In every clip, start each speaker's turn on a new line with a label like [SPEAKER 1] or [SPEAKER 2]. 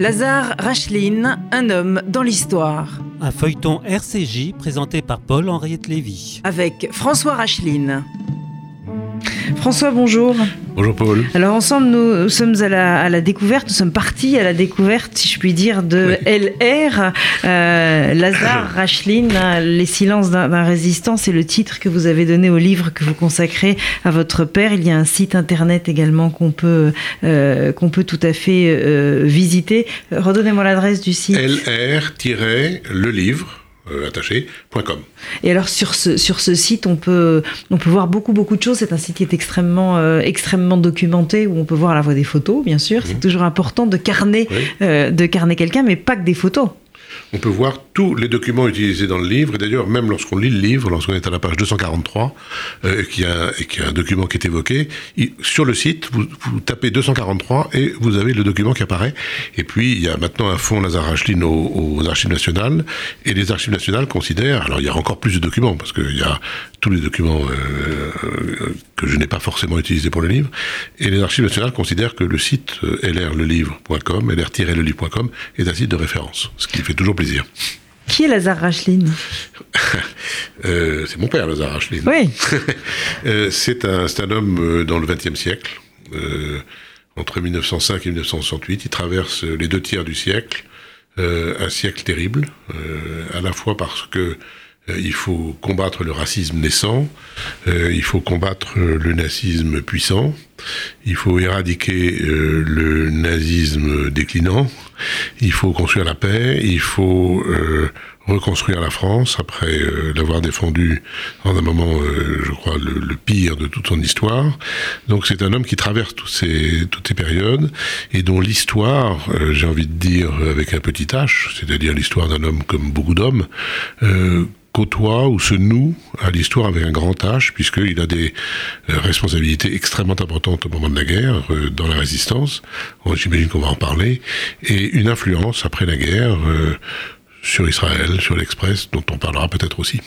[SPEAKER 1] Lazare Racheline, un homme dans l'histoire.
[SPEAKER 2] Un feuilleton RCJ présenté par Paul-Henriette Lévy.
[SPEAKER 1] Avec François Racheline. François, bonjour.
[SPEAKER 3] Bonjour Paul.
[SPEAKER 1] Alors ensemble, nous sommes à la, découverte, nous sommes partis à la découverte, si je puis dire, de LR, euh, Lazare Racheline, Les silences d'un résistant, c'est le titre que vous avez donné au livre que vous consacrez à votre père. Il y a un site internet également qu'on peut, euh, qu'on peut tout à fait euh, visiter. Redonnez-moi l'adresse du site.
[SPEAKER 3] LR-le livre attaché.com.
[SPEAKER 1] Et alors sur ce, sur ce site, on peut, on peut voir beaucoup beaucoup de choses. C'est un site qui est extrêmement, euh, extrêmement documenté où on peut voir à la fois des photos, bien sûr. C'est mhm. toujours important de carner, euh, de carner quelqu'un, mais pas que des photos
[SPEAKER 3] on peut voir tous les documents utilisés dans le livre. Et d'ailleurs, même lorsqu'on lit le livre, lorsqu'on est à la page 243, euh, et qu'il y a un document qui est évoqué, sur le site, vous, tapez 243 et vous avez le document qui apparaît. Et puis, il y a maintenant un fonds Lazare Racheline aux, Archives nationales. Et les Archives nationales considèrent, alors il y a encore plus de documents, parce qu'il y a tous les documents euh, euh, que je n'ai pas forcément utilisés pour le livre. Et les Archives nationales considèrent que le site euh, lrlelivre.com, lr-lelivre.com, est un site de référence, ce qui fait toujours plaisir.
[SPEAKER 1] Qui est Lazare Racheline?
[SPEAKER 3] Euh, C'est mon père, Lazare Racheline.
[SPEAKER 1] Oui.
[SPEAKER 3] euh, c'est un, un, homme dans le XXe siècle, entre 1905 et 1968. Il traverse les deux tiers du siècle, un siècle terrible, à la fois parce que il faut combattre le racisme naissant, euh, il faut combattre le nazisme puissant, il faut éradiquer euh, le nazisme déclinant, il faut construire la paix, il faut reconstruire la France après l'avoir défendu en un moment, je crois, le, pire de toute son histoire. Donc c'est un homme qui traverse toutes ces, toutes ces périodes et dont l'histoire, j'ai envie de dire avec un petit H, c'est-à-dire l'histoire d'un homme comme beaucoup d'hommes, côtoie ou se noue à l'histoire avec un grand H, puisqu'il a des euh, responsabilités extrêmement importantes au moment de la guerre, euh, dans la résistance, j'imagine qu'on va en parler, et une influence après la guerre euh, sur Israël, sur l'Express, dont on parlera peut-être aussi.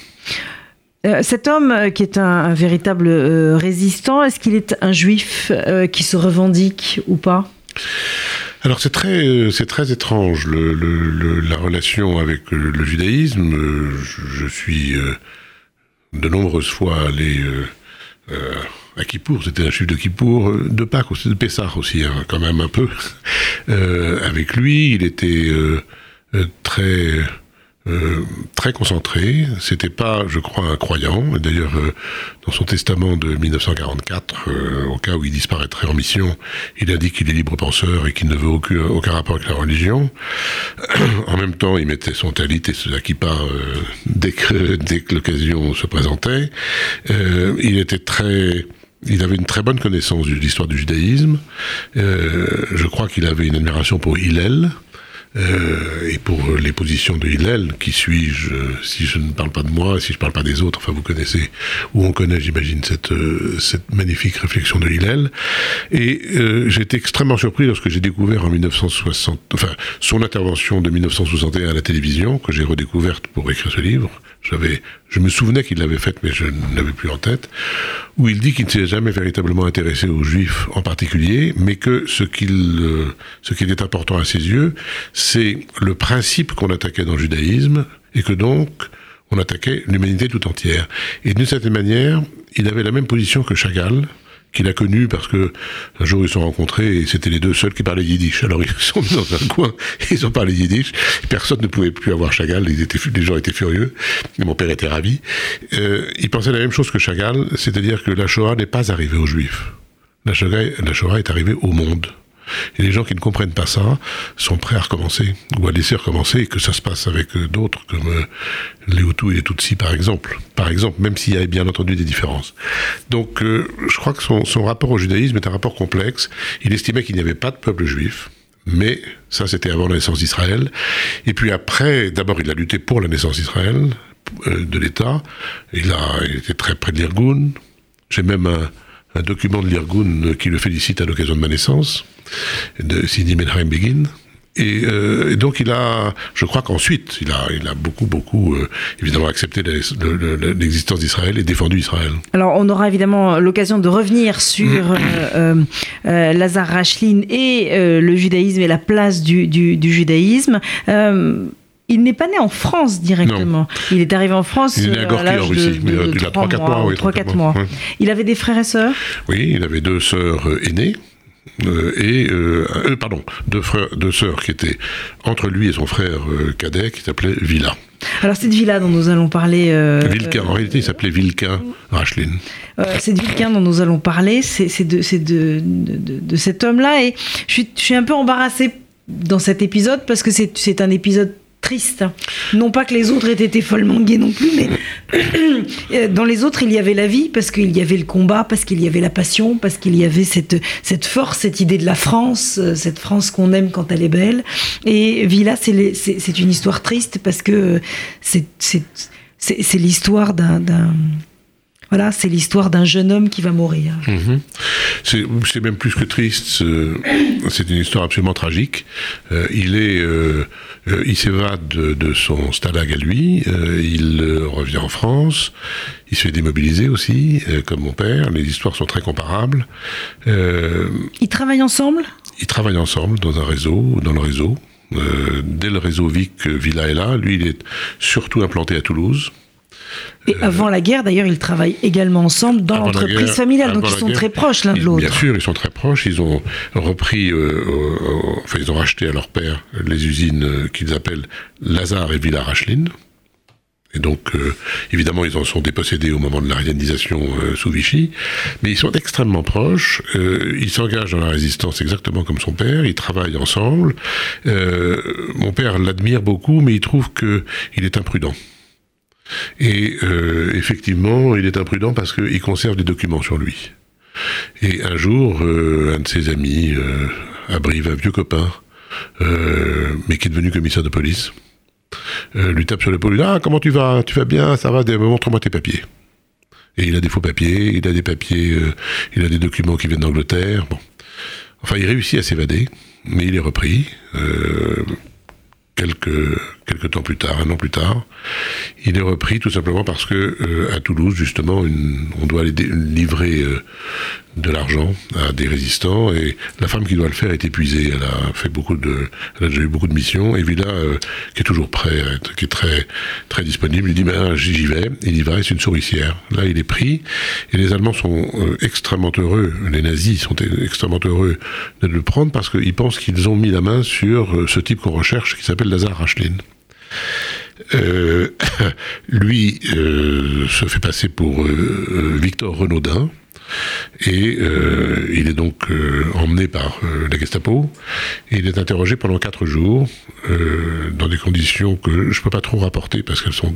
[SPEAKER 1] Cet homme qui est un, véritable résistant, est-ce qu'il est un juif qui se revendique ou pas?
[SPEAKER 3] Alors c'est très, euh, c'est très étrange le, la relation avec le, judaïsme. Je, suis euh, de nombreuses fois allé euh, à Kippour, c'était un juif de Kippour, de Pâques aussi, de Pessah aussi, hein, quand même un peu. avec lui, il était très euh, très concentré. C'était pas, je crois, un croyant. D'ailleurs, euh, dans son testament de 1944, euh, au cas où il disparaîtrait en mission, il indique qu'il est libre penseur et qu'il ne veut aucun, rapport avec la religion. en même temps, il mettait son talit et sa kippa dès que, dès que l'occasion se présentait. il était très il avait une très bonne connaissance de l'histoire du judaïsme. je crois qu'il avait une admiration pour Hillel, euh, et pour les positions de Hillel, qui suis-je si je ne parle pas de moi, si je ne parle pas des autres, enfin vous connaissez, ou on connaît j'imagine cette, euh, cette magnifique réflexion de Hillel. Et euh, j'ai été extrêmement surpris lorsque j'ai découvert en 1960, enfin son intervention de 1961 à la télévision, que j'ai redécouverte pour écrire ce livre, j'avais, je me souvenais qu'il l'avait faite, mais je ne l'avais plus en tête, où il dit qu'il ne s'est jamais véritablement intéressé aux Juifs en particulier, mais que euh, ce qui était important à ses yeux, c'est le principe qu'on attaquait dans le judaïsme, et que donc on attaquait l'humanité tout entière. Et d'une certaine manière, il avait la même position que Chagall, qu'il a connu parce que un jour ils se sont rencontrés et c'était les deux seuls qui parlaient yiddish. Alors ils sont mis dans un coin, ils ont parlé yiddish. Personne ne pouvait plus avoir Chagall. Ils étaient, les gens étaient furieux. Et mon père était ravi. Euh, il pensait la même chose que Chagall, c'est-à-dire que la Shoah n'est pas arrivée aux Juifs. La Shoah, la Shoah est arrivée au monde. Et les gens qui ne comprennent pas ça sont prêts à recommencer, ou à laisser recommencer, et que ça se passe avec euh, d'autres, comme euh, les Hutus et les Tutsis, par exemple. Par exemple, même s'il y a bien entendu des différences. Donc, euh, je crois que son, son rapport au judaïsme est un rapport complexe. Il estimait qu'il n'y avait pas de peuple juif, mais ça, c'était avant la naissance d'Israël. Et puis après, d'abord, il a lutté pour la naissance d'Israël, de l'État. Il, a, il était très près de l'Irgun. J'ai même un, un document de l'Irgun qui le félicite à l'occasion de ma naissance, de Sidi Menachem Begin. euh, et, donc il a, je crois qu'ensuite, il a, il a beaucoup, beaucoup, euh, évidemment, accepté l'existence d'Israël et défendu Israël.
[SPEAKER 1] Alors on aura évidemment l'occasion de revenir sur euh, Lazare Rachlin et le judaïsme et la place du, du, judaïsme. Il n'est pas né en France directement. Il est arrivé en France
[SPEAKER 3] il est à, l'âge de, de, de, 3-4 mois.
[SPEAKER 1] mois, 3, 4 mois. Il avait des frères et sœurs?
[SPEAKER 3] Oui, il avait deux sœurs aînées. Euh, et euh, euh, pardon deux frères deux sœurs qui étaient entre lui et son frère cadet qui s'appelait Villa.
[SPEAKER 1] Alors cette villa dont nous allons parler.
[SPEAKER 3] Vilquin, en réalité il s'appelait Vilquin Rachlin.
[SPEAKER 1] cette Vilquin dont nous allons parler, c'est de, de, de, de, cet homme-là et je suis, je suis un peu embarrassée dans cet épisode parce que c'est un épisode triste. Non pas que les autres aient été follement gays non plus, mais dans les autres, il y avait la vie, parce qu'il y avait le combat, parce qu'il y avait la passion, parce qu'il y avait cette, cette force, cette idée de la France, euh, cette France qu'on aime quand elle est belle. Et Villa, c'est une histoire triste, parce que c'est l'histoire d'un voilà, c'est l'histoire d'un jeune homme qui va mourir.
[SPEAKER 3] Mhm. C'est même plus que triste, c'est une histoire absolument tragique. Euh, il est, euh, euh, il s'évade de, son stalag à lui, il revient en France, il se fait démobiliser aussi, comme mon père. Les histoires sont très comparables.
[SPEAKER 1] ils travaillent ensemble?
[SPEAKER 3] Ils travaillent ensemble dans un réseau, dans le réseau. dès le réseau Vic, Villa est là. Lui, il est surtout implanté à Toulouse.
[SPEAKER 1] Et avant la guerre, d'ailleurs, ils travaillent également ensemble dans l'entreprise familiale, donc ils sont très proches l'un de l'autre.
[SPEAKER 3] Bien sûr, ils sont très proches. Ils ont repris, euh, euh, enfin, ils ont racheté à leur père les usines euh, qu'ils appellent Lazare et Villa Racheline. Et donc, évidemment, ils en sont dépossédés au moment de la réalisation sous Vichy, mais ils sont extrêmement proches. ils s'engagent dans la résistance exactement comme son père. Ils travaillent ensemble. mon père l'admire beaucoup, mais il trouve que il est imprudent. Et euh, effectivement, il est imprudent parce qu'il conserve des documents sur lui. Et un jour, euh, un de ses amis euh, abrive un vieux copain, mais qui est devenu commissaire de police, lui tape sur l'épaule, lui dit Ah, comment tu vas? Tu vas bien? Ça va? Montre-moi tes papiers. Et il a des faux papiers, il a des papiers, il a des documents qui viennent d'Angleterre. Bon. Enfin, il réussit à s'évader, mais il est repris quelques, temps plus tard, un an plus tard. Il est repris tout simplement parce que euh, à Toulouse, justement, on doit livrer euh, de l'argent à des résistants et la femme qui doit le faire est épuisée. Elle a fait beaucoup de, elle a déjà eu beaucoup de missions. Et Villa, euh, qui est toujours prêt, qui est très très disponible, il dit ben j'y vais. Il y va c'est une souricière. Là, il est pris et les Allemands sont extrêmement heureux. Les nazis sont extrêmement heureux de le prendre parce qu'ils pensent qu'ils ont mis la main sur ce type qu'on recherche qui s'appelle Lazare Rachlin. Euh, lui euh, se fait passer pour euh, Victor Renaudin. Et il est donc emmené par la Gestapo. Et il est interrogé pendant quatre jours dans des conditions que je ne peux pas trop rapporter parce qu'elles sont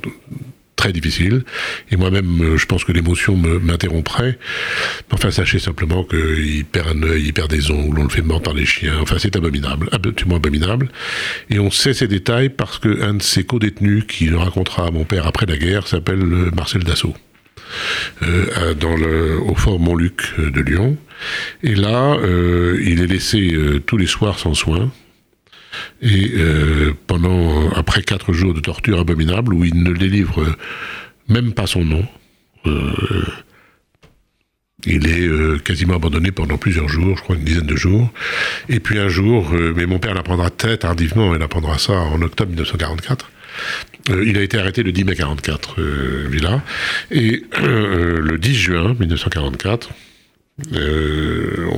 [SPEAKER 3] très difficile. Et moi-même, euh, je pense que l'émotion m'interromprait. Enfin, sachez simplement qu'il perd un œil, il perd des ongles, on le fait mort par les chiens. Enfin, c'est abominable, absolument abominable. Et on sait ces détails parce qu'un de ses co-détenus qui le racontera à mon père après la guerre s'appelle euh, Marcel Dassault. Euh, dans le, au fort Montluc de Lyon. Et là, il est laissé tous les soirs sans soins, et euh, pendant, après quatre jours de torture abominable, où il ne délivre même pas son nom, euh, il est euh, quasiment abandonné pendant plusieurs jours, je crois une dizaine de jours. Et puis un jour, mais mon père l'apprendra très tardivement, il apprendra ça en octobre 1944. il a été arrêté le 10 mai 44, Villa. Et le 10 juin 1944, euh,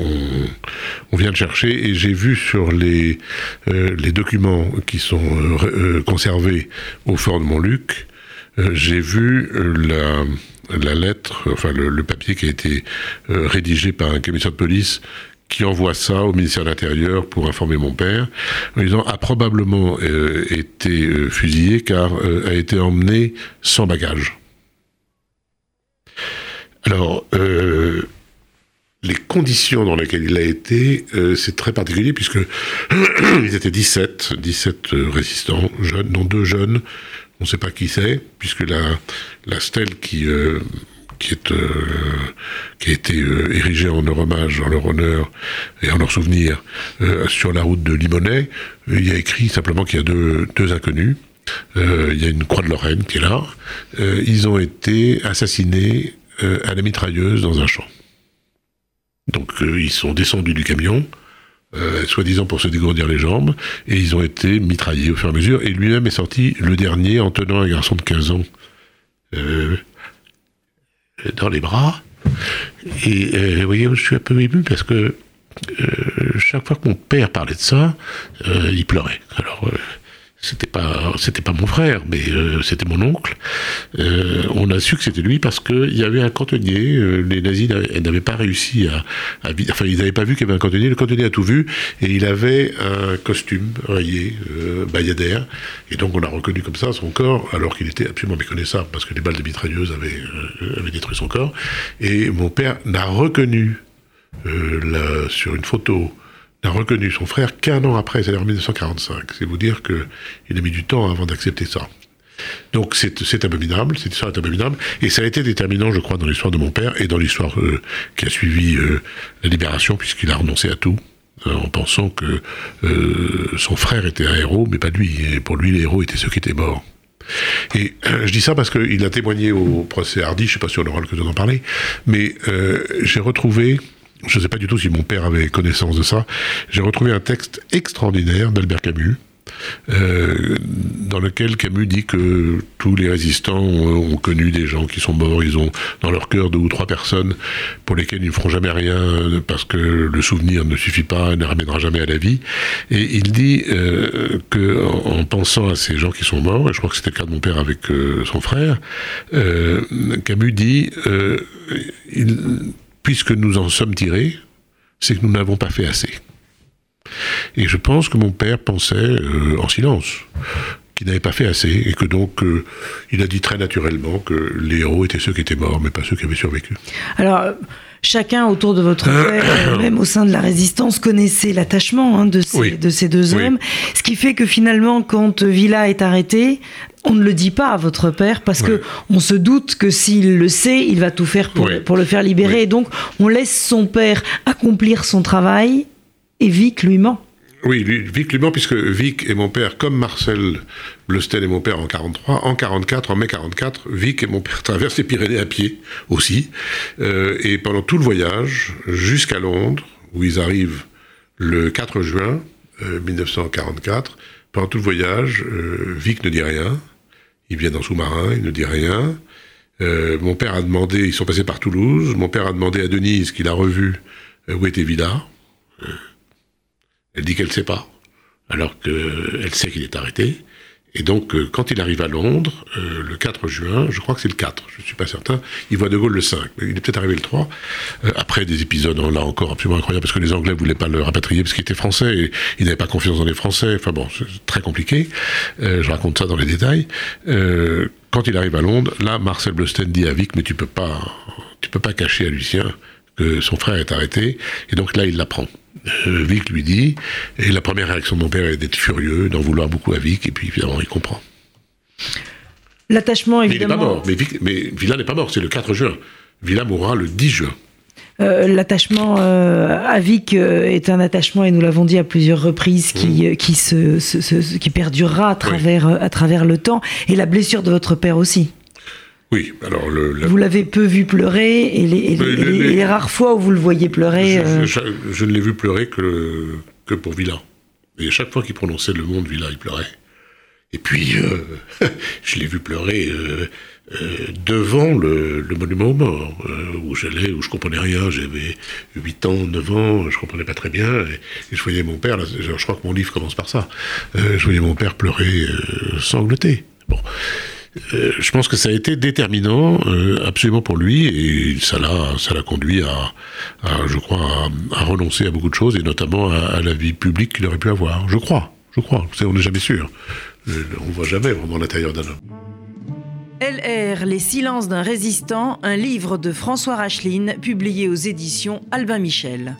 [SPEAKER 3] on, vient de chercher et j'ai vu sur les, euh, documents qui sont euh, conservés au fort de Montluc, j'ai vu la, lettre, enfin le, papier qui a été rédigé par un commissaire de police qui envoie ça au ministère de l'Intérieur pour informer mon père, en disant a probablement été fusillé car a été emmené sans bagage. Alors, les conditions dans lesquelles il a été, euh, c'est très particulier puisque ils étaient 17, 17 euh, résistants, jeunes, dont deux jeunes, on ne sait pas qui c'est, puisque la, la stèle qui, euh, qui, est, qui a été érigé en leur hommage, en leur honneur et en leur souvenir sur la route de Limonest. Il y a écrit simplement qu'il y a deux, deux inconnus. il y a une croix de Lorraine qui est là. ils ont été assassinés à la mitrailleuse dans un champ. Donc ils sont descendus du camion, euh, soi-disant pour se dégourdir les jambes, et ils ont été mitraillés au fur et à mesure, et lui-même est sorti le dernier en tenant un garçon de 15 ans euh, dans les bras. Et euh, vous voyez, je suis un peu ému parce que chaque fois que mon père parlait de ça, il pleurait. Alors, c'était pas c'était pas mon frère mais euh, c'était mon oncle. Euh, on a su que c'était lui parce qu'il y avait un cantonnier euh, les nazis n'avaient pas réussi à, enfin ils n'avaient pas vu qu'il y avait un cantonnier. Le cantonnier a tout vu et il avait un costume rayé bayadère. Et donc on l'a reconnu comme ça son corps alors qu'il était absolument méconnaissable parce que les balles de mitrailleuse avaient, avaient détruit son corps. Et mon père n'a reconnu sur une photo n'a reconnu son frère qu'un an après, c'est-à-dire en 1945. C'est vous dire qu'il a mis du temps avant d'accepter ça. Donc c'est abominable, cette histoire est abominable, et ça a été déterminant, je crois, dans l'histoire de mon père et dans l'histoire euh, qui a suivi euh, la libération, puisqu'il a renoncé à tout, euh, en pensant que son frère était un héros, mais pas lui. Pour lui, les héros étaient ceux qui étaient morts. Et je dis ça parce qu'il a témoigné au procès Hardy, je ne sais pas si on aura l'occasion d'en parler, mais j'ai retrouvé je ne sais pas du tout si mon père avait connaissance de ça, j'ai retrouvé un texte extraordinaire d'Albert Camus, euh, dans lequel Camus dit que tous les résistants ont, connu des gens qui sont morts, ils ont dans leur cœur deux ou trois personnes pour lesquelles ils ne feront jamais rien parce que le souvenir ne suffit pas, ne ramènera jamais à la vie. Et il dit euh, que en, pensant à ces gens qui sont morts, et je crois que c'était le cas de mon père avec euh, son frère, euh, Camus dit puisque nous en sommes tirés, c'est que nous n'avons pas fait assez. Et je pense que mon père pensait euh, en silence qu'il n'avait pas fait assez et que donc euh, il a dit très naturellement que les héros étaient ceux qui étaient morts, mais pas ceux qui avaient survécu.
[SPEAKER 1] Alors. Chacun autour de votre père, euh, même au sein de la résistance, connaissait l'attachement hein, de, ces, de ces deux hommes. Ce qui fait que finalement, quand Villa est arrêté, on ne le dit pas à votre père parce que on se doute que s'il le sait, il va tout faire pour, pour le faire libérer. Et donc, on laisse son père accomplir son travail et Vic lui ment.
[SPEAKER 3] Oui, Vic ment puisque Vic et mon père, comme Marcel Bleusten et mon père en 43, en 44, en mai 44, Vic et mon père traversent les Pyrénées à pied aussi. Euh, et pendant tout le voyage, jusqu'à Londres, où ils arrivent le 4 juin 1944, euh, pendant tout le voyage, euh, Vic ne dit rien. Il vient en sous-marin, il ne dit rien. Euh, mon père a demandé, ils sont passés par Toulouse, mon père a demandé à Denise, qu'il a revu, euh, où était Villa. Elle dit qu'elle ne sait pas, alors qu'elle sait qu'il est arrêté. Et donc, euh, quand il arrive à Londres, euh, le 4 juin, je crois que c'est le 4, je ne suis pas certain, il voit De Gaulle le 5, mais il est peut-être arrivé le 3, euh, après des épisodes, là encore, absolument incroyables, parce que les Anglais ne voulaient pas le rapatrier parce qu'il était français, et il n'avait pas confiance dans les Français, enfin bon, c'est très compliqué, je raconte ça dans les détails. quand il arrive à Londres, là, Marcel Bleusten dit à Vic, mais tu peux pas, tu peux pas cacher à Lucien que son frère est arrêté, et donc là, il l'apprend. Euh, Vic lui dit, et la première réaction de mon père est d'être furieux, d'en vouloir beaucoup à Vic, et puis évidemment, il comprend.
[SPEAKER 1] L'attachement, évidemment.
[SPEAKER 3] Mais il n'est pas mort, mais, Vic, mais Villa n'est pas mort, c'est le 4 juin. Villa mourra le 10 juin.
[SPEAKER 1] Euh, l'attachement euh, à Vic est un attachement, et nous l'avons dit à plusieurs reprises, qui, mmh. qui, se, qui perdurera à travers, à travers le temps, et la blessure de votre père aussi.
[SPEAKER 3] Oui, alors le,
[SPEAKER 1] Vous l'avez peu vu pleurer, et les, rares fois où vous le voyez pleurer...
[SPEAKER 3] Je, euh, ne l'ai vu pleurer que, que pour Villa. Et chaque fois qu'il prononçait le nom de Villa, il pleurait. Et puis, euh, je l'ai vu pleurer euh, devant le, monument aux morts, où j'allais, où je comprenais rien. J'avais 8 ans, 9 ans, je comprenais pas très bien. Et, je voyais mon père, je, crois que mon livre commence par ça, je voyais mon père pleurer, sangloter. Bon. Euh, je pense que ça a été déterminant euh, absolument pour lui et ça l'a conduit à, je crois à, renoncer à beaucoup de choses et notamment à, la vie publique qu'il aurait pu avoir. Je crois je crois. On n'est jamais sûr. Euh, on voit jamais vraiment l'intérieur d'un homme.
[SPEAKER 1] LR Les silences d'un résistant un livre de François Racheline publié aux éditions Albin Michel